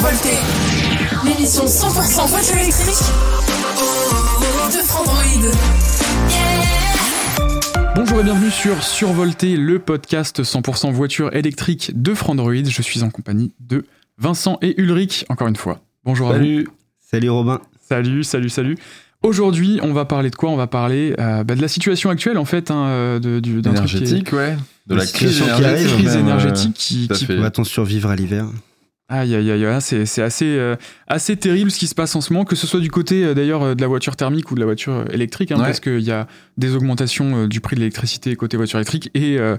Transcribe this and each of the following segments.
Survolté, l'émission 100% voiture électrique de Frandroid. Bonjour et bienvenue sur Survolté, le podcast 100% voiture électrique de Frandroid. Je suis en compagnie de Vincent et Ulrich, encore une fois. Bonjour à vous. Salut. Salut Robin. Salut, salut, salut. Aujourd'hui, on va parler de quoi? On va parler euh, bah, de la situation actuelle, en fait, hein, euh, de, du, d'un truc qui est- énergétique, ouais. De La la crise qui énergétique. arrive, crise même, énergétique euh, qui, qui- fait. Va-t-on survivre à l'hiver Aïe, aïe, aïe, aïe, c'est, c'est assez, euh, assez terrible ce qui se passe en ce moment, que ce soit du côté euh, d'ailleurs euh, de la voiture thermique ou de la voiture électrique, hein, Ouais. parce qu'il y a des augmentations euh, du prix de l'électricité côté voiture électrique et euh,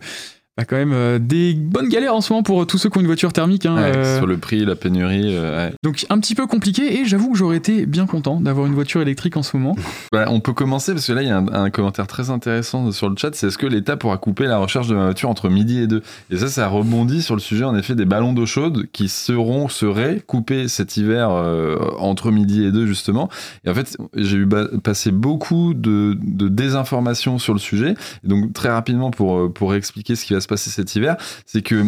bah, quand même euh, des bonnes galères en ce moment pour tous ceux qui ont une voiture thermique. hein, Ouais, euh, Sur le prix, la pénurie. euh, ouais. Donc un petit peu compliqué et j'avoue que j'aurais été bien content d'avoir une voiture électrique en ce moment. Bah, on peut commencer parce que là, il y a un, un commentaire très intéressant sur le chat. C'est est-ce que l'État pourra couper la recharge de ma voiture entre midi et deux? Et ça, ça rebondit sur le sujet en effet des ballons d'eau chaude qui seront, seraient coupés cet hiver euh, entre midi et deux justement. Et en fait, j'ai eu passé beaucoup de, de désinformation sur le sujet. Et donc très rapidement pour euh, pour expliquer ce qui va se passer cet hiver, c'est que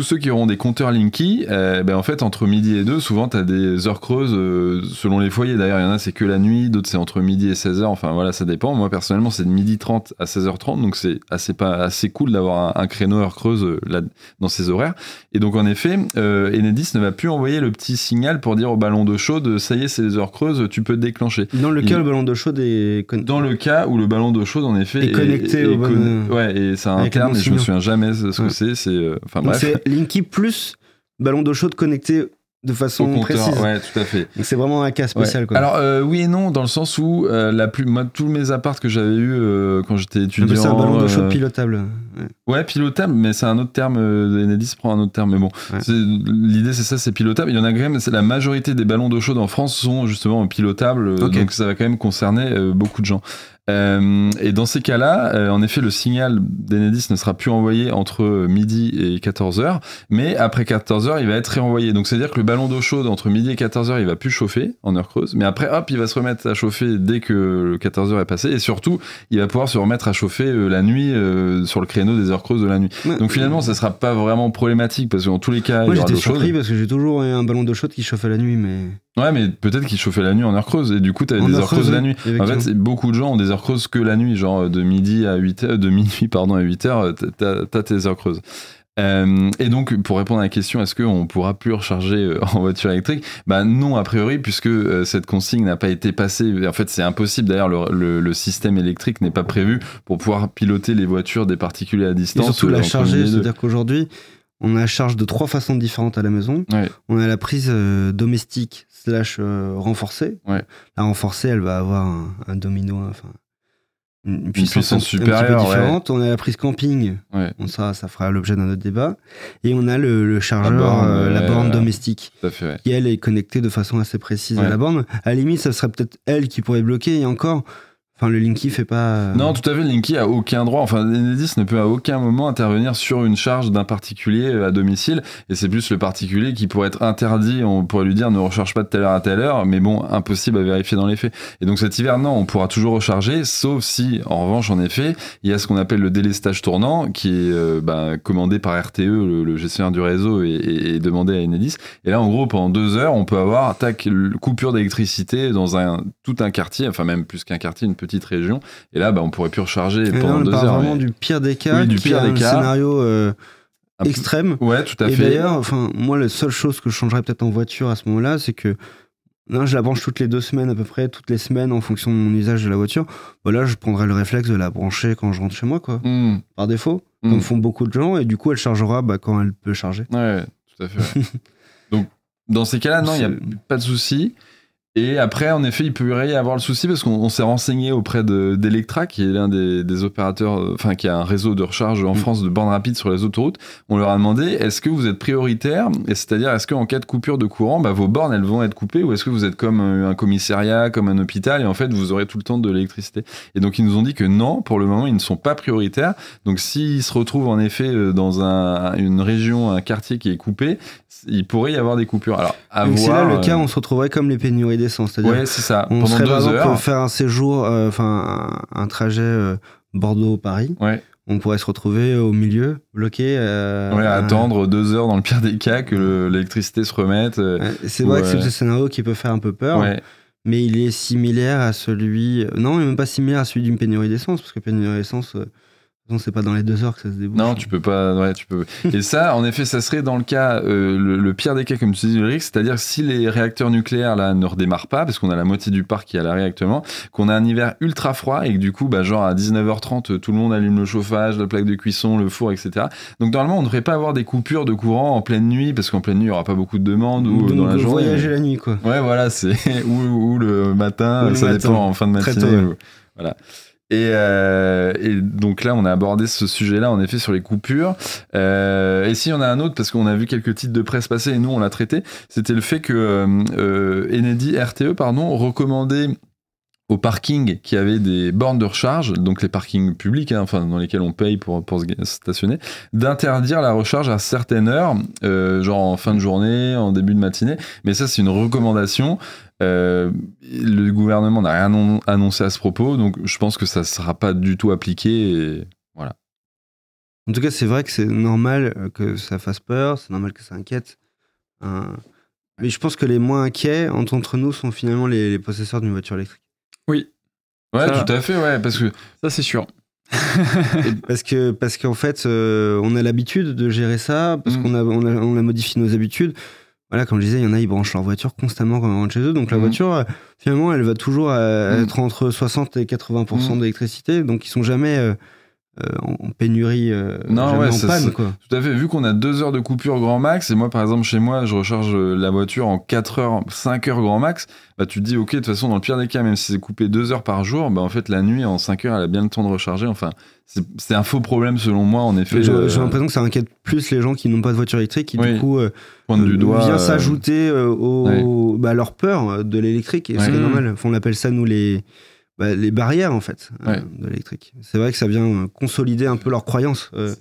tous ceux qui auront des compteurs Linky, euh, ben en fait, entre midi et deux, souvent, tu as des heures creuses euh, selon les foyers. D'ailleurs, il y en a, c'est que la nuit, d'autres, c'est entre midi et 16h. Enfin, voilà, ça dépend. Moi, personnellement, c'est de midi 30 à 16h30. Donc, c'est assez, pas, assez cool d'avoir un, un créneau heure creuse euh, là, dans ces horaires. Et donc, en effet, Enedis ne va plus envoyer le petit signal pour dire au ballon d'eau chaude, ça y est, c'est les heures creuses, tu peux te déclencher. Dans le cas, le ballon d'eau chaude est con- Dans le cas où le ballon d'eau chaude, en effet, Et connecté au bon- con- Ouais, et terme, bon et je me souviens jamais ce que Ouais. c'est. C'est, enfin, bref. C'est Linky plus ballon d'eau chaude connecté de Au façon compteur, précise. ouais, tout à fait. Donc c'est vraiment un cas spécial. Ouais. Quoi. Alors euh, oui et non dans le sens où euh, la plus moi tous mes apparts que j'avais eu euh, quand j'étais étudiant ça un ballon d'eau chaude pilotable. Ouais. ouais pilotable mais c'est un autre terme euh, Enedis prend un autre terme mais bon Ouais. c'est- l'idée c'est ça c'est pilotable il y en a quand même c'est la majorité des ballons d'eau chaude en France sont justement pilotables donc ça va quand même concerner euh, beaucoup de gens Euh, et dans ces cas-là, euh, en effet, le signal d'Enedis ne sera plus envoyé entre midi et 14h, mais après 14h, il va être réenvoyé. Donc, c'est-à-dire que le ballon d'eau chaude entre midi et 14h, il va plus chauffer en heure creuse, mais après, hop, il va se remettre à chauffer dès que le 14h est passé, et surtout, il va pouvoir se remettre à chauffer euh, la nuit sur le créneau des heures creuses de la nuit. Ouais. Donc, finalement, ça sera pas vraiment problématique, parce que dans tous les cas, Moi il y aura de j'étais chaude. surpris parce que j'ai toujours eu un ballon d'eau chaude qui chauffait la nuit, mais. Ouais, mais peut-être qu'il chauffait la nuit en heure creuse, et du coup, tu avais En des heure heures creuses creuse, la nuit. En fait, beaucoup de gens ont des heures creuses que la nuit, genre de midi à 8 heures, de minuit pardon à 8 heures, t'as t'as tes heures creuses. Euh, et donc, pour répondre à la question, est-ce qu'on pourra plus recharger euh, en voiture électrique? Bah non, a priori, puisque euh, cette consigne n'a pas été passée. En fait, c'est impossible. D'ailleurs, le, le- le système électrique n'est pas prévu pour pouvoir piloter les voitures des particuliers à Et distance. surtout la charger, c'est-à-dire qu'aujourd'hui, on a la charge de trois façons différentes à la maison. Ouais. On a la prise euh, domestique slash renforcée. Ouais. La renforcée, elle va avoir un, un domino, enfin une puissance, puissance un- un petit peu supérieure, ouais. différente. On a la prise camping. Ouais. Bon, ça, ça fera l'objet d'un autre débat. Et on a le, le chargeur, La borne, euh, la borne domestique, fait, qui elle est connectée de façon assez précise à la borne. À la limite, ça serait peut-être elle qui pourrait bloquer. Et encore, enfin, le Linky fait pas. euh, Non, tout à fait. Linky a aucun droit. Enfin, Enedis ne peut à aucun moment intervenir sur une charge d'un particulier euh, à domicile. Et c'est plus le particulier qui pourrait être interdit. On pourrait lui dire ne recharge pas de telle heure à telle heure. Mais bon, impossible à vérifier dans les faits. Et donc cet hiver, non, on pourra toujours recharger, sauf si, en revanche, en effet, il y a ce qu'on appelle le délestage tournant, qui est euh, bah, commandé par RTE, le, le gestionnaire du réseau, et, et- demandé à Enedis. Et là, en gros, pendant deux heures, on peut avoir tac, coupure d'électricité dans un, tout un quartier, enfin même plus qu'un quartier, une petite région. Et là, bah, on pourrait plus recharger Et là, pendant on deux parle heures. vraiment mais- du pire des cas, Oui, du qui pire est des un cas. scénario euh, extrême. Ouais, tout à Et fait. d'ailleurs, enfin, moi, la seule chose que je changerais peut-être en voiture à ce moment-là, c'est que non, je la branche toutes les deux semaines à peu près, toutes les semaines en fonction de mon usage de la voiture. Voilà, je prendrais le réflexe de la brancher quand je rentre chez moi, quoi, Hmm, par défaut, hmm. comme font beaucoup de gens, et du coup, elle chargera bah, quand elle peut charger. Ouais, tout à fait. ouais. Donc, dans ces cas-là, non, il n'y a pas de souci. Et après, en effet, il peut y avoir le souci parce qu'on on s'est renseigné auprès de- d'Electra, qui est l'un des, des opérateurs, euh, enfin, qui a un réseau de recharge en Mm. France de bornes rapides sur les autoroutes. On leur a demandé est-ce que vous êtes prioritaire? Et c'est-à-dire, est-ce qu'en cas de coupure de courant, bah, vos bornes, elles vont être coupées Ou est-ce que vous êtes comme euh, un commissariat, comme un hôpital, et en fait, vous aurez tout le temps de l'électricité? Et donc, ils nous ont dit que non, pour le moment, ils ne sont pas prioritaires. Donc, s'ils se retrouvent en effet euh, dans un- une région, un quartier qui est coupé, il pourrait y avoir des coupures. Alors, à Donc, c'est là voir, le cas, euh, on se retrouverait comme les pénuries C'est-à-dire Ouais, c'est ça. on Pendant serait deux par exemple heures. pour faire un séjour, euh, enfin un, un trajet euh, Bordeaux-Paris. Ouais. on pourrait se retrouver au milieu, bloqué. euh, Ouais, attendre deux heures dans le pire des cas que le- l'électricité se remette. euh, C'est vrai que c'est ce scénario qui peut faire un peu peur, ouais. mais il est similaire à celui. Non, il est même pas similaire à celui d'une pénurie d'essence, parce que pénurie d'essence, c'est pas dans les deux heures que ça se débouche. Non, tu peux pas. Ouais, tu peux. Et ça, en effet, ça serait dans le cas, euh, le, le pire des cas, comme tu dis, Ulrich, c'est-à-dire si les réacteurs nucléaires là ne redémarrent pas, parce qu'on a la moitié du parc qui est à l'arrêt actuellement, qu'on a un hiver ultra froid et que du coup, bah, genre à 19h30, tout le monde allume le chauffage, la plaque de cuisson, le four, etc. Donc normalement, on ne devrait pas avoir des coupures de courant en pleine nuit, parce qu'en pleine nuit, il n'y aura pas beaucoup de demandes ou Donc, dans la journée. voyager la nuit, quoi. Ouais, voilà, c'est ou, ou le matin, Ou le ça matin. dépend en fin de Très matinée. tôt, ouais. ou- Voilà. Et, euh, et donc là, on a abordé ce sujet-là, en effet, sur les coupures. Euh, et si on a un autre, parce qu'on a vu quelques titres de presse passer et nous, on l'a traité, c'était le fait que euh, euh, RTE, pardon, recommandait aux parkings qui avaient des bornes de recharge, donc les parkings publics, hein, enfin dans lesquels on paye pour, pour se stationner, d'interdire la recharge à certaines heures, euh, genre en fin de journée, en début de matinée. Mais ça, c'est une recommandation. Euh, le gouvernement n'a rien annon- annoncé à ce propos, donc je pense que ça ne sera pas du tout appliqué. Et... En tout cas, c'est vrai que c'est normal euh, que ça fasse peur, c'est normal que ça inquiète. Euh, Mais je pense que les moins inquiets entre nous sont finalement les possesseurs d'une voiture électrique. Ouais, Ça- tout à fait, ouais, parce que Ça, c'est sûr. Parce que parce qu'en fait, euh, on a l'habitude de gérer ça, parce Mm. qu'on a, on a, on a modifié nos habitudes. Voilà, comme je disais, il y en a, ils branchent leur voiture constamment quand ils rentrent chez eux. Donc la Mm. voiture, euh, finalement, elle va toujours euh, Mm. être entre 60 et 80% Mm. d'électricité. Donc ils sont jamais euh, euh, en pénurie, euh, Non, ouais, en ça, panne. c'est- Quoi. Tout à fait. Vu qu'on a deux heures de coupure grand max, et moi, par exemple, chez moi, je recharge la voiture en 4 heures, 5 heures grand max, bah, tu te dis, ok, de toute façon, dans le pire des cas, même si c'est coupé deux heures par jour, bah, en fait, la nuit, en 5 heures, elle a bien le temps de recharger. Enfin, c'est un faux problème, selon moi, en effet. J'ai euh, j'ai l'impression que ça inquiète plus les gens qui n'ont pas de voiture électrique, qui Oui. du coup euh, du euh, doigt. vient euh, s'ajouter euh, au, bah, à leur peur euh, de l'électrique. Et Ouais. c'est normal. Enfin, on appelle ça, nous, les, bah, les barrières, en fait, euh, de l'électrique. C'est vrai que ça vient euh, consolider un peu leurs croyances euh,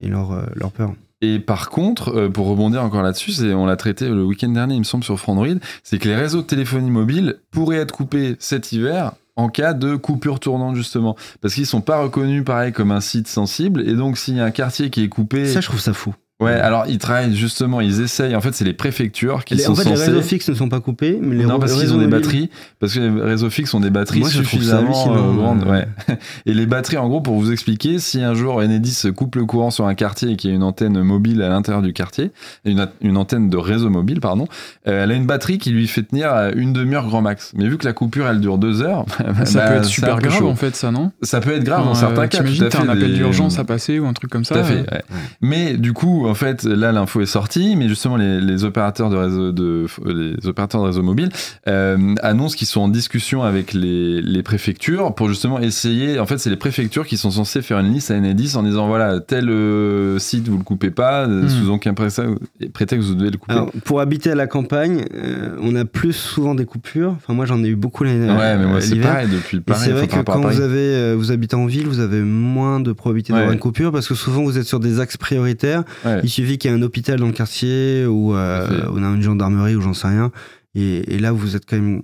et leur, euh, leur peur. Et par contre, pour rebondir encore là-dessus, on l'a traité le week-end dernier, il me semble, sur Frandroid, c'est que les réseaux de téléphonie mobile pourraient être coupés cet hiver en cas de coupure tournante, justement. Parce qu'ils sont pas reconnus, pareil, comme un site sensible. Et donc, s'il y a un quartier qui est coupé... Ça, je trouve ça fou. Ouais, alors ils travaillent justement, ils essayent. En fait, c'est les préfectures qui Les- sont en fait, censées... les réseaux fixes ne sont pas coupés, mais les non, parce qu'ils ont des batteries, parce que les réseaux fixes ont des batteries Moi, ça suffisamment euh, grandes. Ouais. Et les batteries, en gros, pour vous expliquer, si un jour Enedis coupe le courant sur un quartier et qu'il y a une antenne mobile à l'intérieur du quartier, une, antenne de réseau mobile, pardon, euh, elle a une batterie qui lui fait tenir une demi-heure grand max. Mais vu que la coupure, elle dure deux heures, ça bah, peut c'est être super grave chaud. en fait, ça, non Ça peut être grave dans Enfin, certains euh, cas. T'imagines, t'as un appel d'urgence à passer ou un truc comme ça tout à fait. euh, ouais. Mais du coup, en fait, là, l'info est sortie, mais justement, les, les opérateurs de réseau de les opérateurs de réseau mobile euh, annoncent qu'ils sont en discussion avec les, les préfectures pour justement essayer. En fait, c'est les préfectures qui sont censées faire une liste à Enedis en disant voilà tel euh, site vous le coupez pas, euh, Hmm. sous aucun prétexte, vous devez le couper. Alors, pour habiter à la campagne, euh, on a plus souvent des coupures. Enfin, moi, j'en ai eu beaucoup l'année ouais, mais moi c'est pareil depuis Et pareil. c'est vrai que quand vous, Paris. avez, vous habitez en ville, vous avez moins de probabilité d'avoir Ouais. une coupure parce que souvent vous êtes sur des axes prioritaires. Ouais. Il suffit qu'il y ait un hôpital dans le quartier ou euh, à on a une gendarmerie ou j'en sais rien. Et, et là, vous êtes quand même.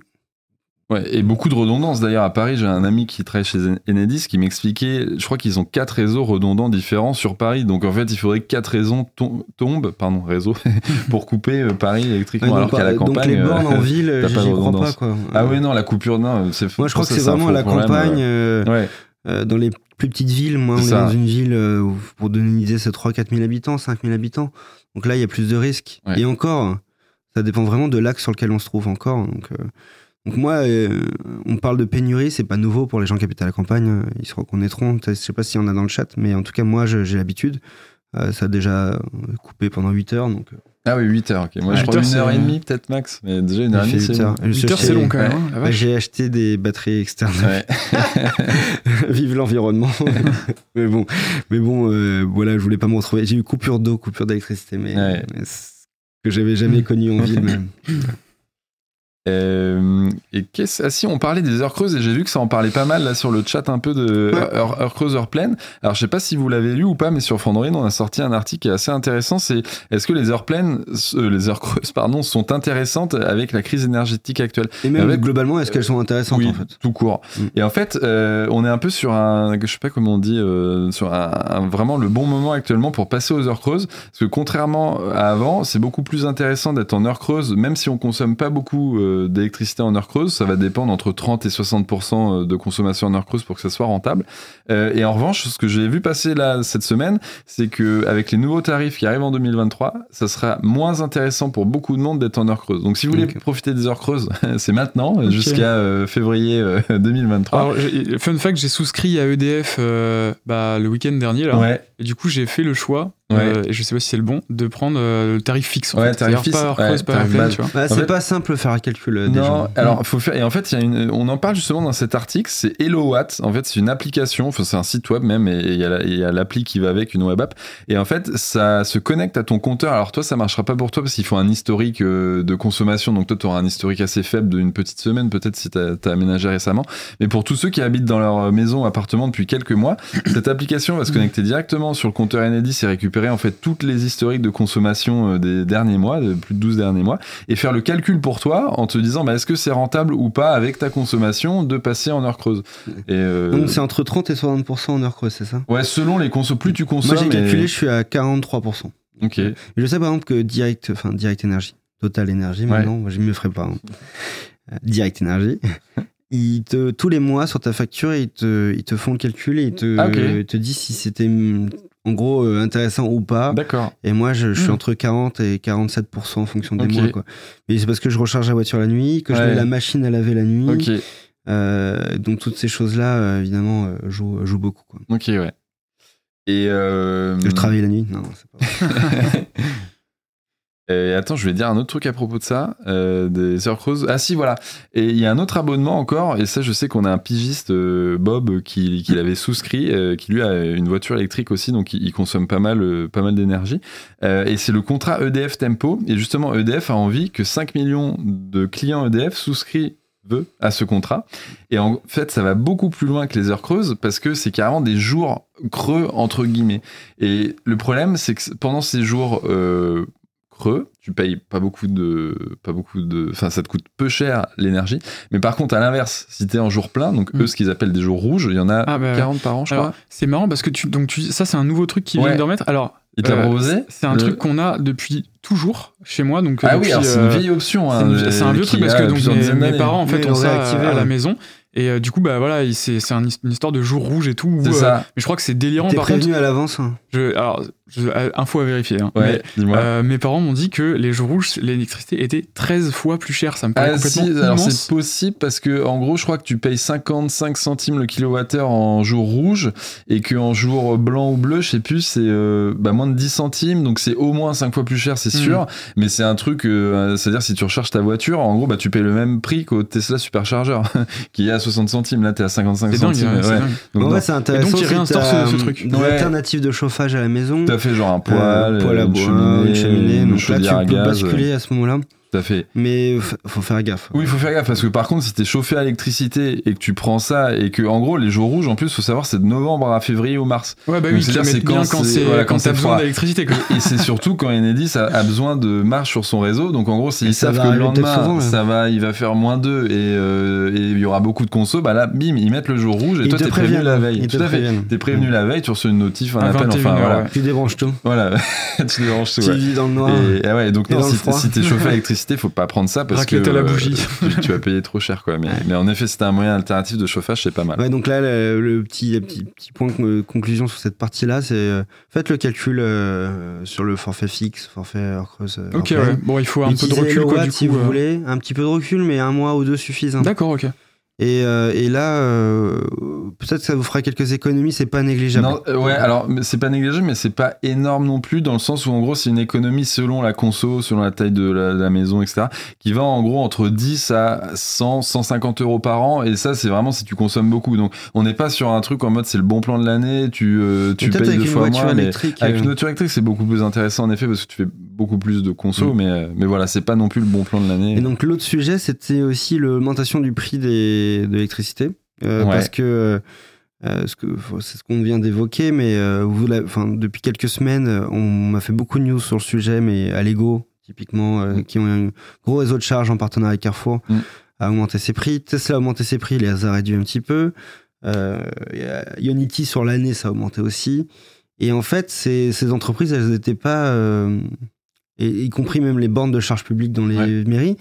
Ouais, et beaucoup de redondance. D'ailleurs, à Paris, j'ai un ami qui travaille chez Enedis qui m'expliquait, je crois qu'ils ont quatre réseaux redondants différents sur Paris. Donc, en fait, il faudrait que quatre réseaux tom- tombent, pardon, réseaux, pour couper euh, Paris électriquement. Ouais, alors donc, qu'à la donc campagne. les euh, bornes en ville, j'y crois pas. Quoi. Ah oui, non, la coupure, non. c'est- Moi, je crois que c'est vraiment faux la campagne. euh, euh, Ouais, euh, dans les plus petites villes, moi, on est dans une ville, euh, où, pour donner une idée, c'est 3-4 000 habitants, 5 000 habitants. Donc là, il y a plus de risques. Ouais. Et encore, ça dépend vraiment de l'axe sur lequel on se trouve encore. Donc, euh, donc moi, euh, on parle de pénurie, c'est pas nouveau pour les gens qui habitent à la campagne. euh, Ils se reconnaîtront. Je sais pas s'il y en a dans le chat, mais en tout cas, moi, j'ai l'habitude. Euh, ça a déjà euh, coupé pendant 8 heures. Donc, euh, Ah oui, 8 heures, ok. Moi, Ouais, je crois heures, une heure et demie, peut-être max. Mais déjà, une heure et demie, c'est 8 heures. long. Je 8 heures, c'est long quand même. ouais. hein, Bah, vache. J'ai acheté des batteries externes. Ouais. Vive l'environnement. mais bon, mais bon euh, voilà, je voulais pas me retrouver. J'ai eu coupure d'eau, coupure d'électricité, mais, Ouais. mais c'est- que j'avais jamais connu en ville même. Euh, et qu'est-ce ah si on parlait des heures creuses et j'ai vu que ça en parlait pas mal là sur le chat un peu de Ouais. heures, heures creuses heures pleines alors je sais pas si vous l'avez lu ou pas mais sur Frandroid on a sorti un article qui est assez intéressant c'est est-ce que les heures pleines euh, les heures creuses pardon sont intéressantes avec la crise énergétique actuelle? Et même Avec- globalement, est-ce qu'elles sont intéressantes oui, en fait? tout court. Mm. Et en fait, euh, on est un peu sur un, je sais pas comment on dit, sur un, un- vraiment le bon moment actuellement pour passer aux heures creuses. Parce que contrairement à avant, c'est beaucoup plus intéressant d'être en heure creuse, même si on consomme pas beaucoup euh, d'électricité en heure creuse. Ça va dépendre entre 30 et 60% de consommation en heure creuse pour que ça soit rentable. Euh, et en revanche, ce que j'ai vu passer là cette semaine, c'est que avec les nouveaux tarifs qui arrivent en 2023, ça sera moins intéressant pour beaucoup de monde d'être en heure creuse. Donc si vous voulez profiter des heures creuses, c'est maintenant jusqu'à euh, février euh, 2023. Alors, fun fact, j'ai souscrit à EDF euh, bah, le week-end dernier là, ouais, et du coup j'ai fait le choix. Euh, et je sais pas si c'est le bon, de prendre euh, le tarif fixe. En Ouais, fait. tarif fixe, pas pleine, tu vois. Bah, En C'est fait- pas simple de faire un calcul euh, non, gens. alors faut faire et en fait il y a une, on en parle justement dans cet article, c'est HelloWatt. En fait, c'est une application, enfin c'est un site web même et il y a la- l'appli qui va avec une web app et en fait ça se connecte à ton compteur. Alors toi ça marchera pas pour toi parce qu'il faut un historique euh, de consommation. Donc toi tu auras un historique assez faible d'une petite semaine peut-être si tu as, aménagé récemment. Mais pour tous ceux qui habitent dans leur maison ou appartement depuis quelques mois, cette application va se connecter directement sur le compteur Enedis et récupérer en fait toutes les historiques de consommation euh, des derniers mois, de plus de 12 derniers mois et faire le calcul pour toi en te disant bah, est-ce que c'est rentable ou pas avec ta consommation de passer en heure creuse. Et euh, Donc c'est entre 30 et 60% en heure creuse, c'est ça? Ouais, selon les consos, plus tu consommes. Moi j'ai calculé, et- je suis à 43%. Ok. Et je sais par exemple que Direct, enfin Direct Energy, Total Energy maintenant, moi, je ne me ferai pas. hein. Euh, Direct Energy, ils te, tous les mois sur ta facture, ils te, ils te font le calcul et ils te, Ah, ils te disent si c'était en gros euh, intéressant ou pas. D'accord. Et moi, je, je suis Hmm. entre 40 et 47% en fonction des mois. Quoi. Mais c'est parce que je recharge la voiture la nuit, que je mets la machine à laver la nuit. Ok. Euh, donc toutes ces choses-là, euh, évidemment, euh, jouent, jouent beaucoup. Quoi. Ok, ouais. Et euh... Je travaille la nuit Non, c'est pas vrai. Et attends, je voulais dire un autre truc à propos de ça, euh, des heures creuses. Ah si, voilà. Et il y a un autre abonnement encore, et ça, je sais qu'on a un pigiste, euh, Bob, qui, qui l'avait souscrit, euh, qui lui a une voiture électrique aussi, donc il, il consomme pas mal, euh, pas mal d'énergie. Euh, et c'est le contrat EDF Tempo. Et justement, EDF a envie que 5 millions de clients EDF souscrivent à ce contrat. Et en fait, ça va beaucoup plus loin que les heures creuses parce que c'est carrément des jours creux entre guillemets. Et le problème, c'est que pendant ces jours euh, creux, tu payes pas beaucoup de, pas beaucoup de, enfin ça te coûte peu cher l'énergie. Mais par contre, à l'inverse, si t'es en jour plein, donc Mm. eux, ce qu'ils appellent des jours rouges, il y en a Ah, bah, 40 par an, je Alors, crois. c'est marrant parce que tu, donc tu, ça c'est un nouveau truc qui vient Ouais. de remettre. Alors, Il euh, proposé c'est un Le- truc qu'on a depuis toujours chez moi. Donc, Ah depuis, oui, alors c'est une euh, vieille option. C'est hein, une- c'est un vieux qui truc parce a que donc, mes, mes parents en fait ont ça à, à la maison et euh, du coup bah voilà il- c'est c'est un- une histoire de jour rouge et tout. où, C'est euh, ça. mais je crois que c'est délirant T'es par prévenu contre. à l'avance. hein. Je, alors je- euh, info à vérifier. hein, Ouais, mais, dis-moi. euh, mes parents m'ont dit que les jours rouges l'électricité était 13 fois plus chère. Ça me paraît Ah si, complètement alors immense. c'est possible parce que en gros je crois que tu payes 55 centimes le kilowattheure en jour rouge et qu'en jour blanc ou bleu je sais plus c'est euh, bah, moins de 10 centimes donc c'est au moins 5 fois plus cher c'est Mhm. sûr mais c'est un truc euh, c'est à dire si tu recharges ta voiture en gros bah tu payes le même prix qu'au Tesla Supercharger qui est à 60 centimes là t'es à 55 C'est dingue, centimes hein, c'est ouais. dingue. Donc, vrai, c'est intéressant. donc, ils si réinstaurent t'as, ce- ce euh, truc. Des Ouais. alternatives de chauffage à la maison. À fait genre un Euh, poêle, poêle à une bois, cheminée, une cheminée. Donc là, tu peux gaz, basculer à ce moment-là. Tout à fait Mais faut faire gaffe. Oui, il faut faire gaffe parce que par contre, si t'es chauffé à l'électricité et que tu prends ça et que en gros les jours rouges, en plus, faut savoir c'est de novembre à février ou mars. Ouais bah Donc, oui, c'est quand c'est- voilà, quand quand t'as besoin d'électricité. Et c'est surtout quand Enedis a, a besoin de marge sur son réseau. Donc en gros, s'ils savent que le lendemain, souvent, ça va, il va faire moins 2 et euh, et il y aura beaucoup de conso, bah là, bim, ils mettent le jour rouge et Ils toi te t'es prévenu la veille. Tout à fait. T'es prévenu la veille, tu reçois une notif, un appel, 21 enfin voilà. Tu débranches tout. Voilà, tu déranges tout. Tu vis dans le noir. Et, ouais, donc non, si t'es chauffé à l'électricité, faut pas prendre ça parce Raclette que la euh, bougie. tu, tu vas payer trop cher quoi. Mais, mais en effet, si t'as un moyen alternatif de chauffage, c'est pas mal. Ouais, donc là, le, le petit, petit, petit point de conclusion sur cette partie-là, c'est euh, faites le calcul euh, sur le forfait fixe, forfait heure creuse. Ok ouais. Bon il faut un peu de recul quoi du si coup. vous euh. voulez, un petit peu de recul, mais un mois ou deux suffisent. hein. D'accord ok. Et, euh, et là, euh, peut-être que ça vous fera quelques économies, c'est pas négligeable. Non, euh, ouais, alors c'est pas négligeable, mais c'est pas énorme non plus, dans le sens où en gros c'est une économie selon la conso, selon la taille de la, la maison, etc., qui va en gros entre 10 à 100, 150 euros par an, et ça c'est vraiment si tu consommes beaucoup. Donc on n'est pas sur un truc en mode c'est le bon plan de l'année, tu, euh, tu payes avec deux une fois voiture moins, avec euh, une voiture électrique c'est beaucoup plus intéressant en effet parce que tu fais beaucoup plus de conso, Mm. mais, euh, mais voilà, c'est pas non plus le bon plan de l'année. Et donc l'autre sujet, c'était aussi l'augmentation du prix des, de l'électricité. Euh, Ouais. Parce que euh, c'est ce qu'on vient d'évoquer, mais euh, vous enfin, depuis quelques semaines, on m'a fait beaucoup de news sur le sujet, mais Allego, typiquement, Mm. qui ont un gros réseau de charge en partenariat avec Carrefour, Mm. a augmenté ses prix. Tesla a augmenté ses prix, les a réduits un petit peu. Y a Ionity sur l'année, ça a augmenté aussi. Et en fait, ces, ces entreprises, elles n'étaient pas, euh, et, y compris même les bornes de charge publique dans les Ouais. mairies,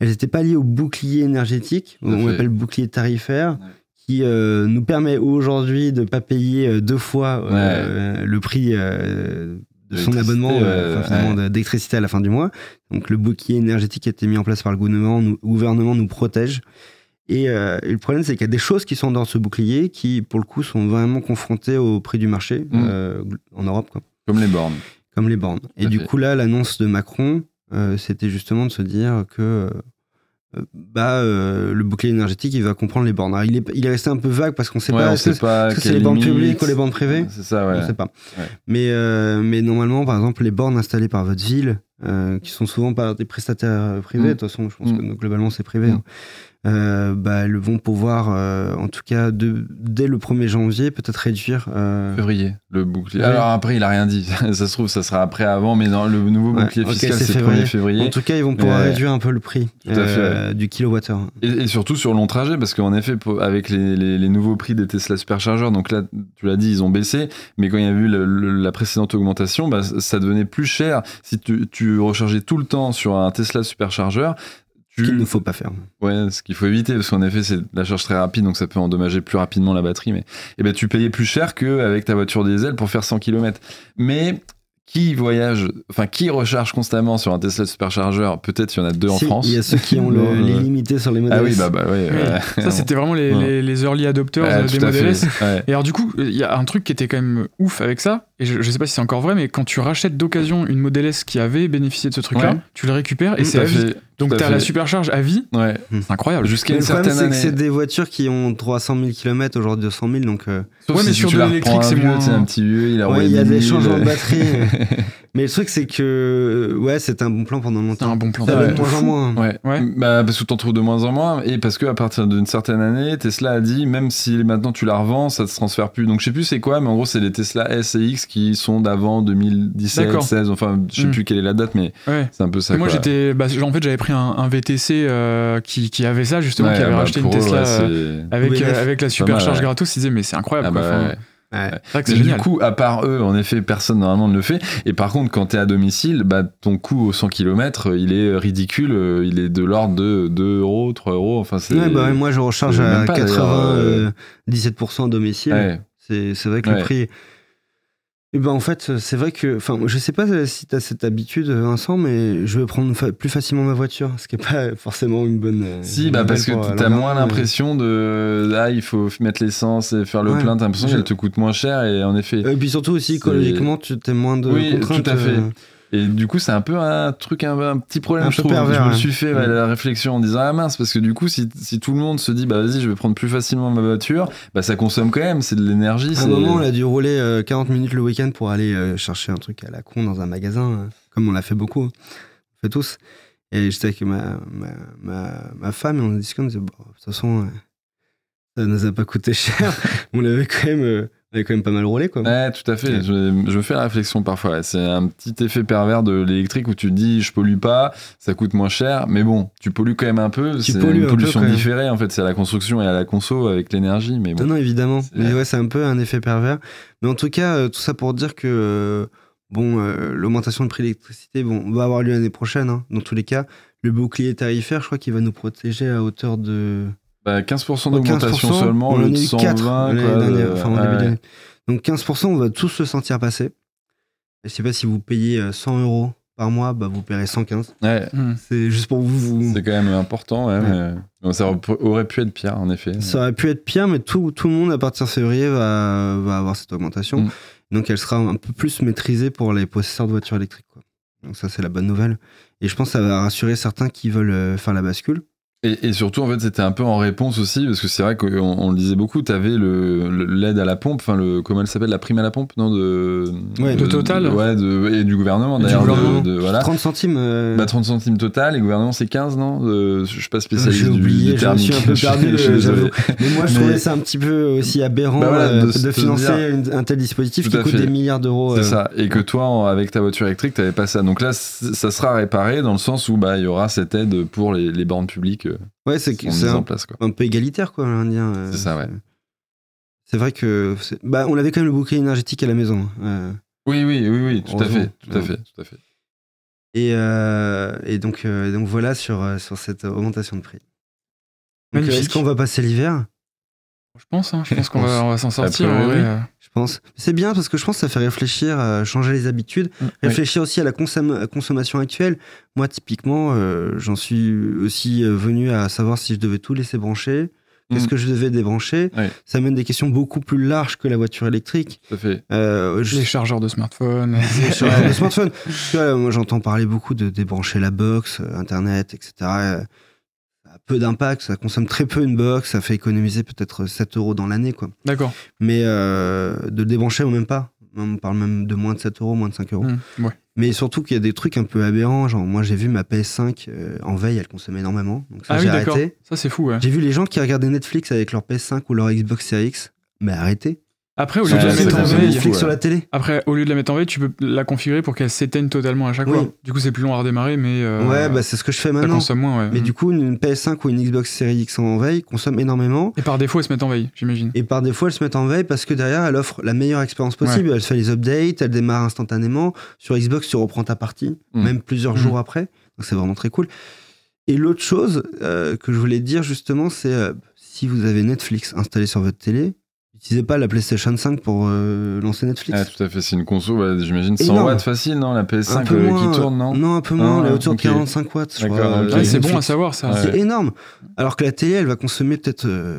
elles n'étaient pas liées au bouclier énergétique, on fait. appelle bouclier tarifaire, Ouais. qui euh, nous permet aujourd'hui de ne pas payer euh, deux fois euh, le prix euh, de son abonnement d'électricité à la fin du mois. Donc le bouclier énergétique qui a été mis en place par le gouvernement nous, gouvernement nous protège. Et, et le problème, c'est qu'il y a des choses qui sont dans ce bouclier qui, pour le coup, sont vraiment confrontées au prix du marché Mm. euh, en Europe. Quoi Comme les bornes. Comme les bornes. Et du coup, là, l'annonce de Macron, euh, c'était justement de se dire que euh, euh, bah, euh, le bouclier énergétique, il va comprendre les bornes. Alors, il, est, il est resté un peu vague parce qu'on sait Ouais, pas. sait pas. que c'est les bornes publiques ou les bornes privées C'est ça, ouais. On sait pas. Ouais. Mais, mais normalement, par exemple, les bornes installées par votre ville, qui sont souvent par des prestataires privés, Mm. de toute façon, je pense Mm. que globalement, c'est privé. Mm. hein, euh, bah, elles vont pouvoir, euh, en tout cas, de- dès le 1er janvier, peut-être réduire. euh, Février, le bouclier. Ouais. Alors après, il a rien dit. ça se trouve, ça sera après, avant, mais dans le nouveau Ouais, bouclier fiscal, c'est le février. 1er février. En tout cas, ils vont pouvoir Ouais. réduire un peu le prix euh, du kilowattheure. Et, et surtout sur long trajet, parce qu'en effet, pour- avec les, les- les nouveaux prix des Tesla Superchargers, donc là, tu l'as dit, ils ont baissé, mais quand il y a eu le- le- la précédente augmentation, bah, ça devenait plus cher. Si tu, tu rechargeais tout le temps sur un Tesla Supercharger, tu... Qu'il ne faut pas faire. Ouais, ce qu'il faut éviter, parce qu'en effet, c'est la charge très rapide, donc ça peut endommager plus rapidement la batterie. Mais eh ben, tu payais plus cher qu'avec ta voiture diesel pour faire 100 km. Mais qui voyage, enfin, qui recharge constamment sur un Tesla Supercharger Peut-être il y en a deux en France. Il y a ceux qui ont le- euh, limités sur les modèles. Ah oui, bah, bah ouais. Oui. ouais. Ça, c'était vraiment les, Ouais. les, les early adopters Ouais, des modèles. S. Ouais. Et alors du coup, il y a un truc qui était quand même ouf avec ça, et je, je sais pas si c'est encore vrai, mais quand tu rachètes d'occasion une Model S qui avait bénéficié de ce truc-là, Ouais. tu le récupères et Mmh, c'est à vie. fait. Donc t'as la supercharge à vie, Ouais. c'est incroyable. Jusqu'à Mais une le problème, certaine c'est que année. c'est des voitures qui ont 300 000 km, aujourd'hui 200 000, donc... euh, Sauf Ouais, mais si sur de l'électrique, c'est moins- sais, un petit vieux, il a Ouais, il y a des 10 000, changements de euh, batterie. Mais le truc, c'est que... Ouais, c'est un bon plan pendant C'est longtemps. un bon plan. Ça Ouais. va de moins en moins. Ouais. Ouais. Bah, parce que t'en trouves de moins en moins et parce que à partir d'une certaine année, Tesla a dit même si maintenant tu la revends, ça se transfère plus. Donc je sais plus c'est quoi, mais en gros c'est les Tesla S et X qui sont d'avant 2017, D'accord. 16. Enfin, je sais Mm. plus quelle est la date, mais Ouais. c'est un peu ça. Et moi j'étais, bah, en fait j'avais pris un, un VTC euh, qui, qui avait ça justement, Ouais, qui avait bah, racheté une eux, Tesla ouais, euh, avec, euh, avec la supercharge ouais. gratos. Il disait mais c'est incroyable. Ah quoi. bah, Enfin, ouais. Ouais. C'est vrai que Mais du coup, à part eux, en effet, personne normalement ne le fait. Et par contre, quand tu es à domicile, bah, ton coût au 100 km, il est ridicule. Il est de l'ordre de 2 euros, 3 euros. Enfin, c'est. Ouais, bah moi je recharge à même pas, d'ailleurs, 80, euh, euh, 17% à domicile. Ouais. C'est c'est vrai que Ouais. le prix. Et ben en fait, c'est vrai que. Enfin, je sais pas si tu as cette habitude, Vincent, mais je vais prendre fa- plus facilement ma voiture, ce qui est pas forcément une bonne. euh, Si, une bah parce que euh, t'as moins l'impression de là il faut mettre l'essence et faire le Ouais. plein. T'as l'impression qu'elle te coûte moins cher et en effet. Et puis surtout aussi, écologiquement, tu as moins de Oui, tout à fait. euh, Et du coup c'est un peu un truc un, un petit problème Un je peu trouve. pervers, je me suis fait ouais, la réflexion en disant ah mince parce que du coup si, si tout le monde se dit bah vas-y je vais prendre plus facilement ma voiture, bah ça consomme quand même c'est de l'énergie. À un moment, on a dû rouler euh, 40 minutes le week-end pour aller euh, chercher un truc à la con dans un magasin, euh, comme on l'a fait beaucoup. On fait tous. Et j'étais avec ma, ma, ma, ma femme et on discutait, on disait, bon, de toute façon, euh, ça nous a pas coûté cher. on avait quand même, euh, avait quand même pas mal roulé, quoi. Ouais, tout à fait. Ouais. Je, fais la réflexion parfois. ouais. C'est un petit effet pervers de l'électrique où tu te dis je pollue pas, ça coûte moins cher, mais bon, tu pollues quand même un peu. C'est une un peu, pollution différée en fait. C'est à la construction et à la conso avec l'énergie, mais bon. Non, non, évidemment. C'est- Mais ouais, c'est un peu un effet pervers. Mais en tout cas, euh, tout ça pour dire que euh, bon, euh, l'augmentation du prix de l'électricité bon, va avoir lieu l'année prochaine, hein, dans tous les cas. Le bouclier tarifaire, je crois qu'il va nous protéger à hauteur de Bah, 15% Donc d'augmentation 15%, seulement, on 4 120. l'année quoi, dernière, de- enfin, en ouais, début ouais. d'année. Donc 15%, on va tous se sentir passer. Je sais pas si vous payez euh, 100 euros par mois, bah vous paierez 115. Ouais, Hmm. C'est juste pour vous. vous- c'est quand même important. ouais, Ouais. mais- ça aurait- pu être pire, en effet. Ça aurait pu être pire, mais tout, tout le monde à partir de février va, va avoir cette augmentation. Mm. Donc elle sera un peu plus maîtrisée pour les possesseurs de voitures électriques. quoi. Donc ça c'est la bonne nouvelle. Et je pense que ça va rassurer certains qui veulent euh, faire la bascule. Et, et surtout, en fait, c'était un peu en réponse aussi, parce que c'est vrai qu'on on le disait beaucoup, tu avais le, le- l'aide à la pompe, enfin, le, comment elle s'appelle, la prime à la pompe, non de, Ouais, de Total. Ouais, de, et du gouvernement d'ailleurs. de- gouvernement. de- voilà. 30 centimes. euh, Bah, 30 centimes total, et gouvernement c'est 15, non Je suis pas spécialiste J'ai oublié, du je me suis un peu perdu, j'avoue. Mais moi, je Mais- trouvais ça un petit peu aussi aberrant Bah voilà, euh, de financer dire- un tel dispositif Tout qui coûte fait. des milliards d'euros. C'est euh. ça. Et que toi, en- avec ta voiture électrique, t'avais pas ça. Donc là, ça sera réparé dans le sens où bah il y aura cette aide pour les, les bornes publiques Ouais, c'est un, place. Peu égalitaire, quoi, dire. euh, C'est ça, ouais. C'est vrai que. c'est- Bah, on avait quand même le bouquet énergétique à la maison. euh, Oui, oui, oui, oui, tout à fait, tout à fait, tout à fait. et, euh, et donc, euh, donc voilà sur, sur cette augmentation de prix. Est-ce qu'on va passer l'hiver? Je pense, hein, je pense qu'on va, on va s'en sortir. oui. euh. Je pense. C'est bien parce que je pense que ça fait réfléchir, à changer les habitudes, réfléchir aussi à la consomm- consommation actuelle. Moi, typiquement, euh, j'en suis aussi euh, venu à savoir si je devais tout laisser brancher. Qu'est-ce Mm. que je devais débrancher Ouais. Ça mène des questions beaucoup plus larges que la voiture électrique. Tout à fait. Euh, je- Les chargeurs de smartphone. sur le smartphone. Tu vois, moi, j'entends parler beaucoup de débrancher la box, euh, Internet, etc. Peu d'impact, ça consomme très peu une box, ça fait économiser peut-être 7 euros dans l'année, quoi. D'accord. Mais euh, de débrancher ou même pas. On parle même de moins de 7 euros, moins de 5 euros. Ouais. Mais surtout qu'il y a des trucs un peu aberrants. Genre, moi, j'ai vu ma PS5 euh, en veille, elle consomme énormément. Donc, ça, Ah j'ai oui, d'accord. arrêté. Ça, c'est fou, ouais. J'ai vu les gens qui regardaient Netflix avec leur PS5 ou leur Xbox Series X. Mais arrêtez. Après, au lieu Ouais, de la mettre en veille, beaucoup, Netflix ouais. sur la télé. après, au lieu de la mettre en veille, tu peux la configurer pour qu'elle s'éteigne totalement à chaque Oui. fois. Du coup, c'est plus long à redémarrer, mais euh, ouais, bah, c'est ce que je fais ça maintenant. consomme moins, ouais. Mais Hmm. du coup, une PS5 ou une Xbox Series X en veille consomme énormément. Et par défaut, elles se mettent en veille, j'imagine. Et par défaut, elles se mettent en veille parce que derrière, elle offre la meilleure expérience possible. Elle fait les updates, elle démarre instantanément. Sur Xbox, tu reprends ta partie, Mm. même plusieurs Mm. jours après. Donc c'est vraiment très cool. Et l'autre chose euh, que je voulais dire justement, c'est euh, si vous avez Netflix installé sur votre télé, n'utilisez pas la PlayStation 5 pour euh, lancer Netflix. Ah, tout à fait. C'est une console, j'imagine 100 Énorme. watts facile, non La un PS5 peu euh, moins, qui tourne, non Non, un peu moins. Ah, on est autour de 45 watts, je crois. euh, c'est bon à savoir, ça. Ouais. C'est énorme. Alors que la télé, elle va consommer peut-être euh,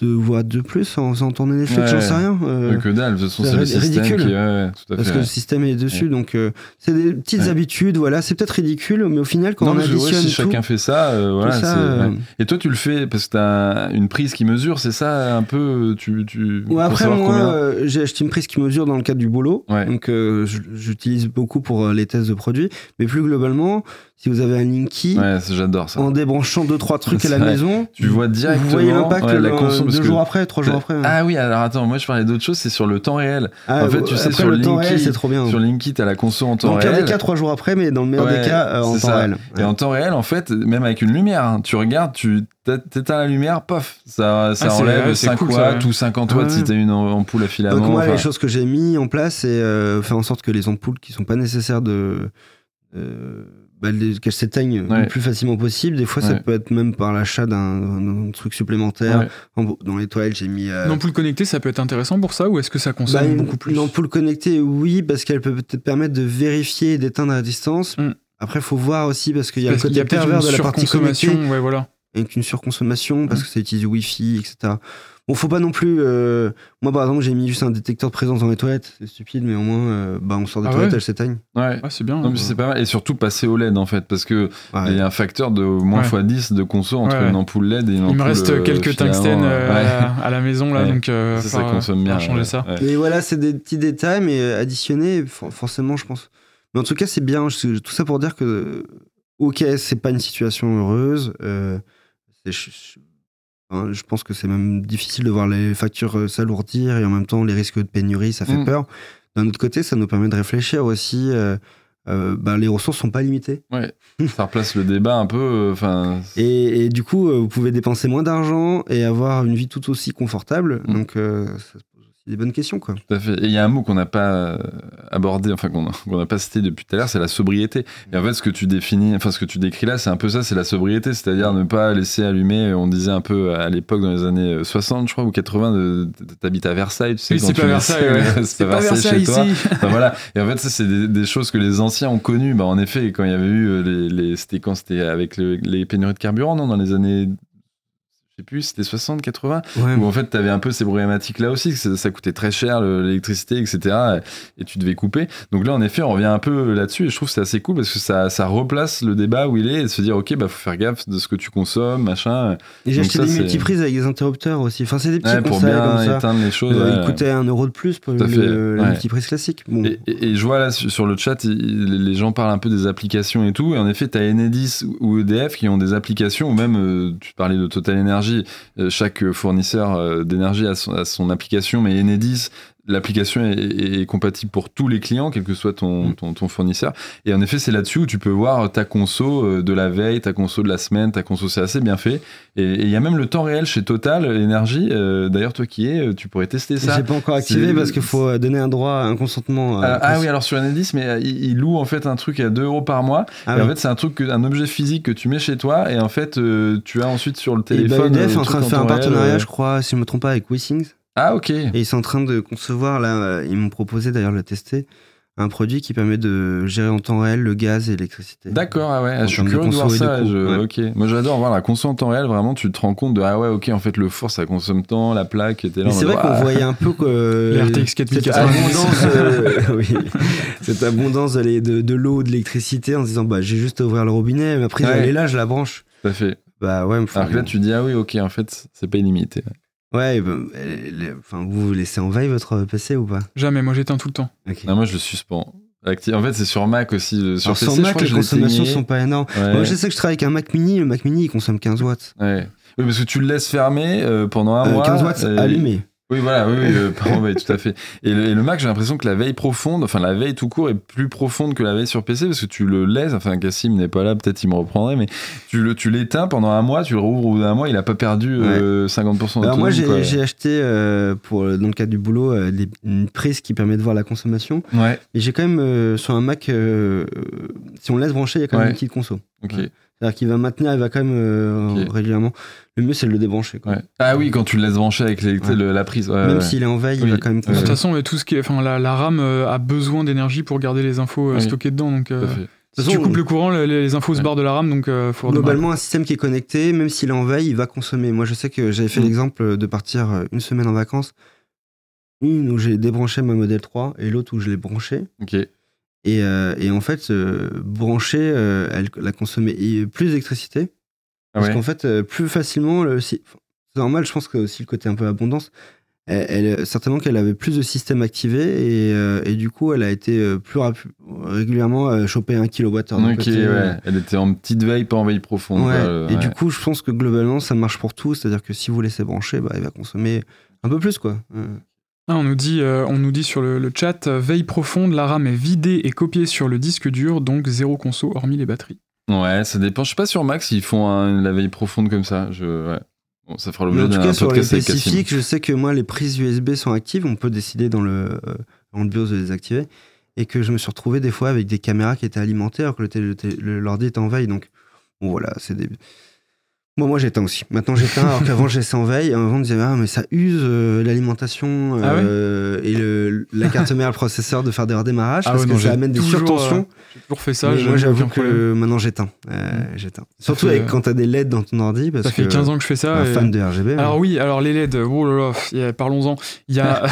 deux watts de plus en faisant tourner Netflix, Ouais. j'en sais rien. euh, Euh, Que dalle, de toute façon, c'est c'est le système ridicule. qui. Ouais, ouais, tout à parce fait. que le système est dessus, donc euh, c'est des petites Ouais. habitudes, voilà, c'est peut-être ridicule, mais au final, quand non, on parce additionne si tout, chacun fait ça, euh, voilà. euh. Et toi, tu le fais parce que t'as une prise qui mesure, c'est ça un peu tu, tu, ouais, pour après, moi, euh, j'ai acheté une prise qui mesure dans le cadre du boulot, Ouais. donc euh, j'utilise beaucoup pour euh, les tests de produits, mais plus globalement, si vous avez un Linky, Ouais, j'adore ça. en débranchant deux trois trucs à la vrai. maison, Tu vois directement vous voyez l'impact ouais, deux jours après, trois jours après. ouais. Ah oui, alors attends, moi je parlais d'autre chose, c'est sur le temps réel. Ah, en fait, tu sais, après, sur le temps Linky- réel, c'est trop bien. Sur Linky, t'as la conso en temps Dans le pire réel. des cas, trois jours après, mais dans le meilleur Ouais, des cas, euh, en c'est temps ça. réel. Et en temps réel, en fait, même avec une lumière, hein, tu regardes, tu t'é- t'éteins la lumière, pof, ça, ça Ah, enlève ouais, c'est 5 cool, watts ça, ouais. ou 50 watts Ouais. si t'as une am- ampoule à filament. Donc moi, enfin, les choses que j'ai mis en place, c'est euh, faire en sorte que les ampoules qui sont pas nécessaires de euh, bah, les- qu'elles s'éteignent Ouais. le plus facilement possible. Des fois, ça peut être même par l'achat d'un truc supplémentaire. Ouais. Dans les toilettes, j'ai mis euh, Une ampoule connectée, ça peut être intéressant pour ça ou est-ce que ça consomme bah, une, beaucoup plus? une ampoule connectée, oui, parce qu'elle peut peut-être permettre de vérifier et d'éteindre à distance. Mm. Après, il faut voir aussi parce qu'il y a Parce le côté pervers une de la partie connectée. ouais, voilà. une surconsommation Mm. parce que ça utilise du Wi-Fi, etc. Bon, faut pas non plus. euh, Moi, par exemple, j'ai mis juste un détecteur de présence dans les toilettes. C'est stupide, mais au moins, euh, bah, on sort des Ah toilettes, ouais elles s'éteignent. Ouais. Ouais, c'est bien. Non, mais c'est pas mal. Et surtout passer au LED en fait, parce que Ouais. il y a un facteur de moins Ouais. x10 de conso entre une ampoule LED et une ampoule. Il me reste euh, quelques tungstènes euh, ouais. à, la maison là, Ouais. donc euh, Ça, ça consomme bien. changer ouais. ça. Ouais. Mais voilà, c'est des petits détails, mais additionnés, for- forcément, je pense. Mais en tout cas, c'est bien. Tout ça pour dire que, ok, c'est pas une situation heureuse. euh, c'est- je, je- pense que c'est même difficile de voir les factures euh, s'alourdir et en même temps les risques de pénurie, ça fait Mm. peur. D'un autre côté, ça nous permet de réfléchir aussi. euh, euh, bah, les ressources sont pas limitées. Ça replace le débat un peu. euh. Et, et du coup, vous pouvez dépenser moins d'argent et avoir une vie tout aussi confortable. Mm. Donc, ça des bonnes questions, quoi. Tout à fait. Et il y a un mot qu'on n'a pas euh, abordé, enfin qu'on n'a pas cité depuis tout à l'heure, c'est la sobriété. Et en fait, ce que tu définis, enfin ce que tu décris là, c'est un peu ça, c'est la sobriété, c'est-à-dire ne pas laisser allumer. On disait un peu à l'époque dans les années 60, je crois, ou 80, de- de- t'habites à Versailles, tu sais. Oui, c'est pas Versailles, ouais. c'est pas Versailles chez toi. Enfin, voilà. Et en fait, ça, c'est des, des choses que les anciens ont connues. Bah, en effet, quand il y avait eu euh, les, les- c'était quand c'était avec le- les pénuries de carburant, non, dans les années, sais plus, c'était 60, 80, Ouais. où en fait, tu avais un peu ces problématiques-là aussi, que ça, coûtait très cher le- l'électricité, etc. Et tu devais couper. Donc là, en effet, on revient un peu là-dessus, et je trouve que c'est assez cool parce que ça, ça replace le débat où il est, et de se dire, ok, bah faut faire gaffe de ce que tu consommes, machin. Et j'ai acheté ça, des multiprises avec des interrupteurs aussi. Enfin, c'est des petits Ouais, pour bien comme ça. éteindre les choses. Euh, ouais. Il coûtait un euro de plus pour le- la multiprise classique. Bon. Et, et- et je vois là sur le chat, il- les gens parlent un peu des applications et tout. Et en effet, tu as Enedis ou EDF qui ont des applications, ou même, euh, tu parlais de Total Energy, euh, chaque fournisseur euh, d'énergie a son, a son application, mais Enedis, l'application est, est- est compatible pour tous les clients, quel que soit ton, Mm. ton, ton fournisseur. Et en effet, c'est là-dessus où tu peux voir ta conso euh, de la veille, ta conso de la semaine, ta conso, c'est assez bien fait. Et il y a même le temps réel chez Total Energy. Euh, D'ailleurs, toi qui es, euh, tu pourrais tester ça. J'ai pas encore activé parce qu'il faut donner un droit, un consentement. euh, Ah, ah oui, alors sur Enedis, mais il, il loue en fait un truc à 2 euros par mois. Ah et en fait, c'est un truc, que- un objet physique que tu mets chez toi. Et en fait, euh, tu as ensuite sur le Et bah, téléphone. Euh, est en train de faire un réel, partenariat, je crois, si je me trompe pas, avec WeSings. Ah, ok. Et ils sont en train de concevoir, là, euh, ils m'ont proposé d'ailleurs de le tester, un produit qui permet de gérer en temps réel le gaz et l'électricité. D'accord, ah ouais, En je suis termes de curieux de, voir de ça. coût, je- ouais. Ok, moi j'adore voir la conso en temps réel. Vraiment, tu te rends compte de ah ouais, ok, en fait le four ça consomme tant, la plaque était là. C'est vrai qu'on ah. voyait un peu que RTX cette 4090. abondance, oui, cette abondance de, de, de l'eau, de l'électricité, en se disant bah j'ai juste à ouvrir le robinet, mais après Ouais. elle est là, je la branche. Tout à fait. Bah ouais, Alors que là, tu dis ah oui, ok, en fait, c'est pas illimité. Ouais, elle- enfin vous vous laissez en veille votre PC ou pas? Jamais, moi j'éteins tout le temps. Ok. Non, moi je le suspends. Acti- En fait, c'est sur Mac aussi. euh, Sur Alors, PC, sans je Mac, crois que les je l'ai consommations sont pas énormes. Ouais. Moi, je sais que je travaille avec un Mac Mini. Le Mac Mini, il consomme 15 watts. Ouais. Oui, parce que tu le laisses fermer euh, pendant un Euh, mois. 15 watts euh, allumé. Oui, voilà, oui, oui, euh, par veille, tout à fait. Et le, et le Mac, j'ai l'impression que la veille profonde, enfin la veille tout court est plus profonde que la veille sur PC parce que tu le laisses, enfin Cassim n'est pas là, peut-être il me reprendrait, mais tu le, tu l'éteins pendant un mois, tu le rouvres au bout d'un mois, il a pas perdu euh, 50% d'autonomie. Alors moi, j'ai acheté, euh, pour, dans le cadre du boulot, euh, des- une prise qui permet de voir la consommation. Ouais, Et j'ai quand même, euh, sur un Mac, euh, euh, si on le laisse brancher, il y a quand même Ouais. une petite conso. Ok. Ouais. C'est-à-dire qu'il va maintenir, il va quand même euh, régulièrement. Le mieux, c'est de le débrancher. quoi. Ouais. Ah oui, quand tu le laisses brancher avec les- Ouais. le- la prise. ouais, Même ouais. s'il est en veille, Oui. il va quand même De toute façon, tout ce qui est, enfin, la, la RAM euh, a besoin d'énergie pour garder les infos euh, Oui. stockées dedans. Donc, euh, si toute tu façon, coupes le courant, les, les infos se barrent de la RAM, donc euh, faut redémarrer. Globalement, un système qui est connecté, même s'il est en veille, il va consommer. Moi, je sais que j'avais fait Mm. l'exemple de partir une semaine en vacances. Une où j'ai débranché ma modèle 3 et l'autre où je l'ai branché. Ok. Et, euh, et en fait, euh, brancher, euh, elle, elle a consommé plus d'électricité. Ah Parce ouais. qu'en fait, plus facilement, le, si- c'est normal, je pense que aussi le côté un peu abondance, elle, elle- certainement qu'elle avait plus de systèmes activés et, euh, et du coup, elle a été plus régulièrement euh, choper un kilowattheure. de Ok, côté. ouais. Elle était en petite veille, pas en veille profonde. Ouais. Et ouais. du coup, je pense que globalement, ça marche pour tout. C'est-à-dire que si vous laissez brancher, bah, il va consommer un peu plus, quoi. Ah, on, nous dit, euh, on nous dit sur le, le chat, euh, veille profonde, la RAM est vidée et copiée sur le disque dur, donc zéro conso hormis les batteries. Ouais, ça dépend. Je sais pas sur Mac s'ils font un- la veille profonde comme ça. Je, ouais. Bon, ça fera l'objet en tout d'un cas, sur les podcast spécifiques, je sais que moi, les prises USB sont actives. On peut décider dans le, euh, dans le BIOS de les activer. Et que je me suis retrouvé des fois avec des caméras qui étaient alimentées alors que le télé- le télé- le- l'ordi était en veille. Donc, bon, voilà, c'est des. Bon, moi j'éteins aussi. Maintenant j'éteins, alors qu'avant je laissais en veille. Avant on disait, ah, mais ça use euh, l'alimentation Ah ouais euh, et le, la carte mère, le processeur de faire des redémarrages Ah parce ouais, que non, ça amène des surtensions. J'ai toujours fait ça. Mais moi j'avoue problème. que maintenant j'éteins. Euh, j'éteins. Surtout fait, avec, euh, quand t'as des LED dans ton ordi. Parce Ça fait que 15 ans que je fais ça. un et- fan de RGB. Alors mais- oui, alors les LED, oh là là, parlons-en. Il y a,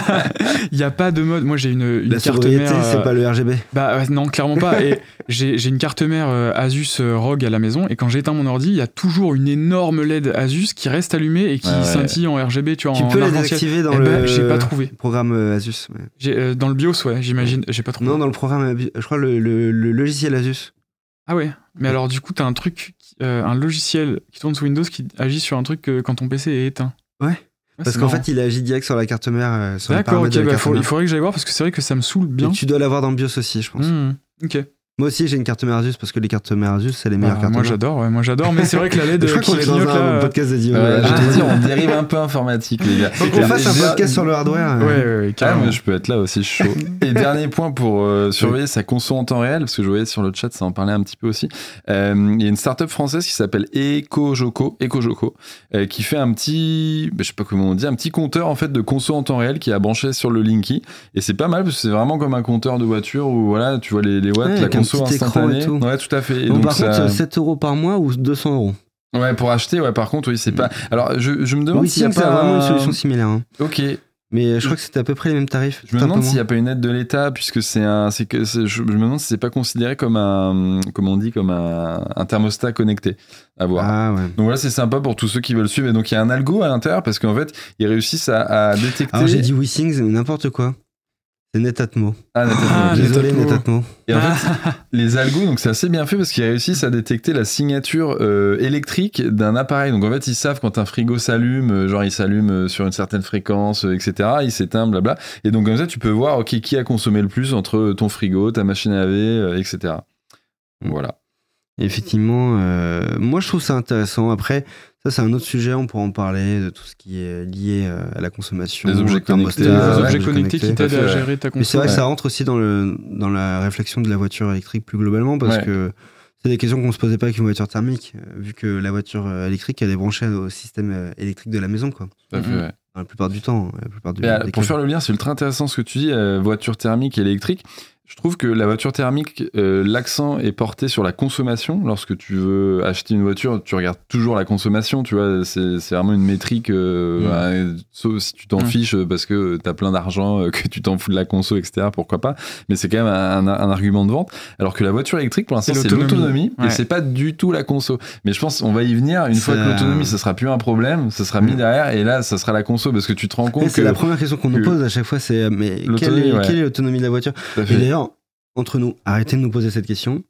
il y a pas de mode. Moi j'ai une, une la carte mère. c'est euh, pas le RGB. Bah non, clairement pas. Et j'ai une carte mère euh, Asus euh, ROG à la maison et quand j'éteins mon ordi, il y a toujours une énorme LED Asus qui reste allumée et qui ouais. scintille en RGB, tu vois, Tu en peux la désactiver dans Eh le ben, j'ai pas trouvé. programme euh, Asus. ouais. Euh, dans le BIOS, ouais, j'imagine. J'ai pas trouvé. Non, dans le programme, euh, je crois le, le- le logiciel Asus. Ah ouais. Mais alors du coup, t'as un truc, euh, un logiciel qui tourne sous Windows qui agit sur un truc quand ton PC est éteint. Ouais. Parce qu'en fait, il agit direct sur la carte mère. euh, D'accord, ok, bah, faut- il faudrait que j'aille voir parce que c'est vrai que ça me saoule bien. Et tu dois l'avoir dans le BIOS aussi, je pense. Mmh, ok. Moi aussi, j'ai une carte mère Asus parce que les cartes mère Asus, c'est les meilleures Bah, cartes moi j'adore, ouais, moi j'adore, mais c'est vrai que la LED Je crois qui qu'on est dans un là. podcast dédié. Ouais, euh, je à- te dis, on dérive un peu informatique, les gars. Faut qu'on fasse un podcast sur le hardware. Ouais, euh. ouais, ouais, Ah, carrément. mais je peux être là aussi, je suis chaud. Et dernier point pour euh, surveiller sa conso en temps réel, parce que je voyais sur le chat, ça en parlait un petit peu aussi. Euh, Il y a une startup française qui s'appelle EcoJoco, EcoJoco euh, qui fait un petit, bah, je sais pas comment on dit, un petit compteur en fait de conso en temps réel qui a branché sur le Linky. Et c'est pas mal parce que c'est vraiment comme un compteur de voiture où voilà, tu vois les, les watts, Ouais, la un conso petit écran et tout. Ouais, tout à fait. Et Donc, donc, par ça- contre, 7 euros par mois ou 200 euros Ouais, pour acheter, ouais, par contre, oui, c'est pas. Alors, je, je me demande Oui, s'il y a pas. vraiment une un- solution similaire. hein. Ok. Mais je crois que c'était à peu près les mêmes tarifs. Je me demande s'il n'y a pas une aide de l'État, puisque c'est un. c'est que je, je me demande si c'est pas considéré comme un. Comment on dit Comme un, un thermostat connecté à voir. Ah ouais. Donc voilà, c'est sympa pour tous ceux qui veulent suivre. Et donc il y a un algo à l'intérieur parce qu'en fait, ils réussissent à, à détecter. Alors j'ai dit WeSings, n'importe quoi. C'est Netatmo. Ah. Ah, Désolé Netatmo. Netatmo. Et en fait, les algos, donc c'est assez bien fait parce qu'ils réussissent à détecter la signature euh, électrique d'un appareil. Donc en fait, ils savent quand un frigo s'allume, euh, genre il s'allume euh, sur une certaine fréquence, etc. Il s'éteint, blabla. Et donc comme ça, tu peux voir, ok, qui a consommé le plus entre ton frigo, ta machine à laver, euh, etc. Voilà. Effectivement, euh, moi je trouve ça intéressant. Après, ça c'est un autre sujet, on pourra en parler de tout ce qui est lié euh, à la consommation. Les objets connectés, Des Ah, objets connectés qui t'aident à gérer ta Mais c'est vrai consommation. que ça rentre aussi dans, le, dans la réflexion de la voiture électrique plus globalement parce Ouais. que c'est des questions qu'on se posait pas avec une voiture thermique, euh, vu que la voiture électrique elle est branchée au système électrique de la maison, quoi. Fait, Mhm. ouais. Dans la plupart du temps. La plupart du, Et, des pour cas. faire le lien, c'est ultra intéressant ce que tu dis, euh, voiture thermique et électrique. Je trouve que la voiture thermique, euh, l'accent est porté sur la consommation. Lorsque tu veux acheter une voiture, tu regardes toujours la consommation, tu vois, c'est c'est vraiment une métrique, euh, ouais, sauf si tu t'en Mm. fiches parce que tu as plein d'argent, euh, que tu t'en fous de la conso, etc., pourquoi pas. Mais c'est quand même un, un argument de vente. Alors que la voiture électrique, pour l'instant, C'est c'est l'autonomie. l'autonomie et Ouais. c'est pas du tout la conso. Mais je pense on va y venir une fois que l'autonomie, euh, ce sera plus un problème, ce sera mis Mm. derrière et là, ça sera la conso parce que tu te rends Ouais, compte que. c'est la première question qu'on nous pose à chaque fois, c'est euh, mais quelle L'autonomie, est, ouais. quelle est l'autonomie de la voiture? Et d'ailleurs, entre nous, arrêtez de nous poser cette question.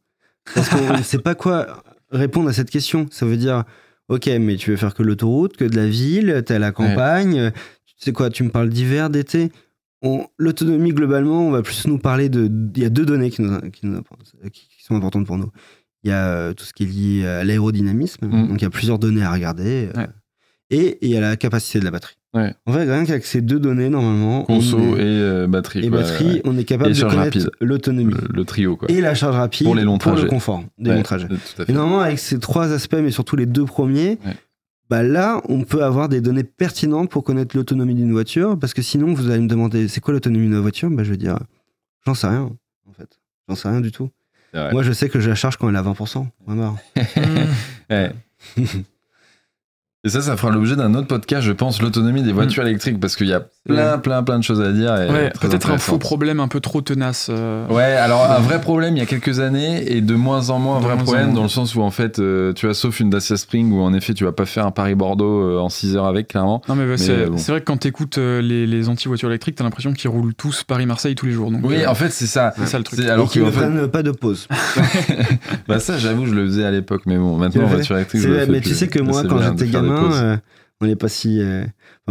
Parce qu'on ne sait pas quoi répondre à cette question. Ça veut dire, ok, mais tu veux faire que l'autoroute, que de la ville, t'es à la campagne, tu sais quoi, tu me parles d'hiver, d'été. On- L'autonomie, globalement, on va plus nous parler de. Il y a deux données qui, nous- qui nous- qui- qui sont importantes pour nous. Il y a euh, tout ce qui est lié à l'aérodynamisme, Mm. donc il y a plusieurs données à regarder. euh. Et il y a la capacité de la batterie. Ouais. En fait, rien qu'avec ces deux données, normalement, on Conso est- et euh, batterie. et quoi, batterie, ouais. on est capable Et de connaître l'autonomie Le, le trio, quoi. et la charge rapide Pour les longs pour le trajets. confort des Ouais, longs trajets. À. Et normalement, avec ces trois aspects, mais surtout les deux premiers, Ouais. bah là, on peut avoir des données pertinentes pour connaître l'autonomie d'une voiture. Parce que sinon, vous allez me demander, c'est quoi l'autonomie d'une voiture? Bah, Je vais dire, j'en sais rien, en fait. J'en sais rien du tout. Moi, je sais que je la charge quand elle a 20%. Point barre. Ouais. Et ça, ça fera l'objet d'un autre podcast, je pense, l'autonomie des voitures électriques, parce qu'il y a plein, plein, plein de choses à dire. Et Ouais, très peut-être un faux problème un peu trop tenace. euh, Ouais, alors un vrai problème il y a quelques années et de moins en moins un De vrai problème dans le sens où en fait, euh, tu vois, sauf une Dacia Spring où en effet tu vas pas faire un Paris-Bordeaux euh, en 6 heures avec, clairement. Non mais, bah, c'est euh, bon. vrai que quand t'écoutes euh, les, les anti-voitures électriques, t'as l'impression qu'ils roulent tous Paris-Marseille tous les jours. Donc, Oui, euh, en fait c'est ça. c'est ça le truc. Alors et qui que ne prennent pas de pause. bah ça j'avoue je le faisais à l'époque, mais bon maintenant voiture électrique. Mais tu sais que moi, quand j'étais gamin, on n'est pas si.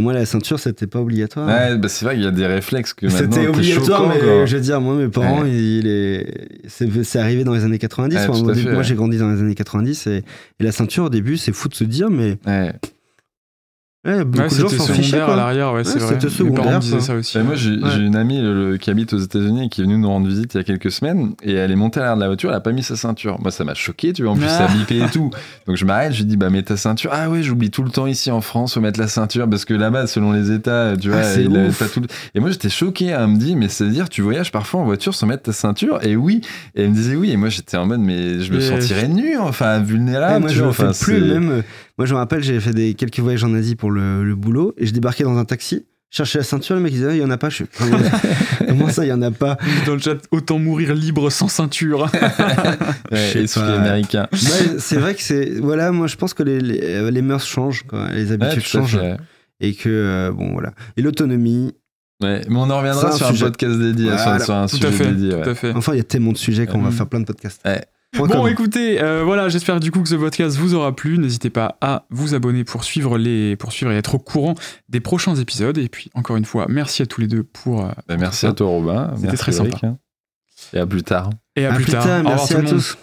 Moi, la ceinture, c'était pas obligatoire. Ouais, bah c'est vrai qu'il y a des réflexes que maintenant. C'était obligatoire, choquant, mais quoi. je veux dire, moi, mes parents, Ouais. il est, c'est, c'est arrivé dans les années 90. Ouais, Enfin, tout au à début, fait, moi, j'ai grandi dans les années 90 et, et la ceinture, au début, c'est fou de se dire, mais Ouais. beaucoup Ouais, de gens c'était s'en fichaient. à l'arrière, ouais, c'est vrai. secondaire, disaient ça aussi. Et moi, j'ai une amie le- qui habite aux États-Unis et qui est venue nous rendre visite il y a quelques semaines et elle est montée à l'arrière de la voiture, elle a pas mis sa ceinture. Moi, ça m'a choqué, tu vois. En plus, Ah. ça bipait et tout. Donc, je m'arrête, je lui dis, bah, mets ta ceinture. Ah ouais, j'oublie tout le temps ici en France, faut mettre la ceinture parce que là-bas, selon les États, tu vois, Ah, c'est il a- ouf. t'as tout. le- Et moi, j'étais choqué. Elle me dit, mais c'est-à-dire, tu voyages parfois en voiture sans mettre ta ceinture? Et oui. Et elle me disait oui. Et moi, j'étais en mode, mais je me Et- sentirais nu, enfin, vulnérable. moi, je enfin, plus, même. euh, Moi, je me rappelle, j'ai fait des, quelques voyages en Asie pour le, le boulot et je débarquais dans un taxi, je cherchais la ceinture, le mec il disait, Ah, il y en a pas. Je suis, comment, ça, il y en a pas Dans le chat, autant mourir libre sans ceinture. Ouais, Je sais esprit pas. américain. Ouais, c'est vrai que c'est. Voilà, moi, je pense que les, les, les mœurs changent, quoi, les habitudes changent. fait. Et que, euh, bon, voilà. Et l'autonomie, Ouais, mais on en reviendra C'est un sur sujet. un podcast dédié, sur- Voilà, sur, un tout sujet à fait. dédié. ouais. Tout à fait. enfin, il y a tellement de sujets qu'on va Euh, faire plein de podcasts. ouais. Bon, écoutez, euh, voilà, j'espère du coup que ce podcast vous aura plu. N'hésitez pas à vous abonner pour suivre, les, pour suivre et être au courant des prochains épisodes. Et puis, encore une fois, merci à tous les deux pour. euh, Bah, merci à toi, Robin. C'était Merci, très Eric, sympa. hein. Et à plus tard. Et à, À plus tard. Au revoir merci à tous.